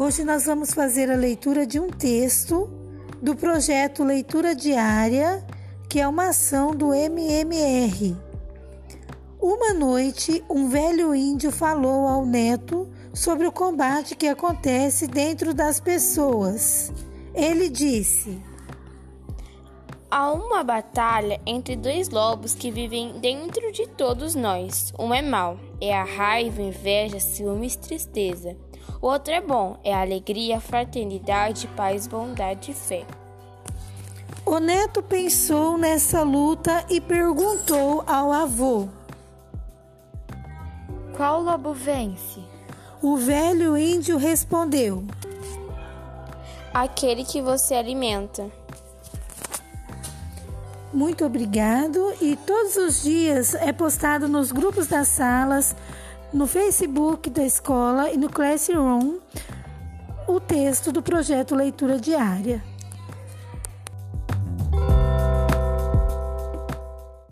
Hoje nós vamos fazer a leitura de um texto do projeto Leitura Diária, que é uma ação do MMR. Uma noite, um velho índio falou ao neto sobre o combate que acontece dentro das pessoas. Ele disse: Há uma batalha entre dois lobos que vivem dentro de todos nós. Um é mau, é a raiva, inveja, ciúmes, tristeza. O outro é bom, é a alegria, fraternidade, paz, bondade e fé. O neto pensou nessa luta e perguntou ao avô: Qual lobo vence? O velho índio respondeu: Aquele que você alimenta. Muito obrigado e todos os dias é postado nos grupos das salas, no Facebook da escola e no Classroom o texto do projeto Leitura Diária.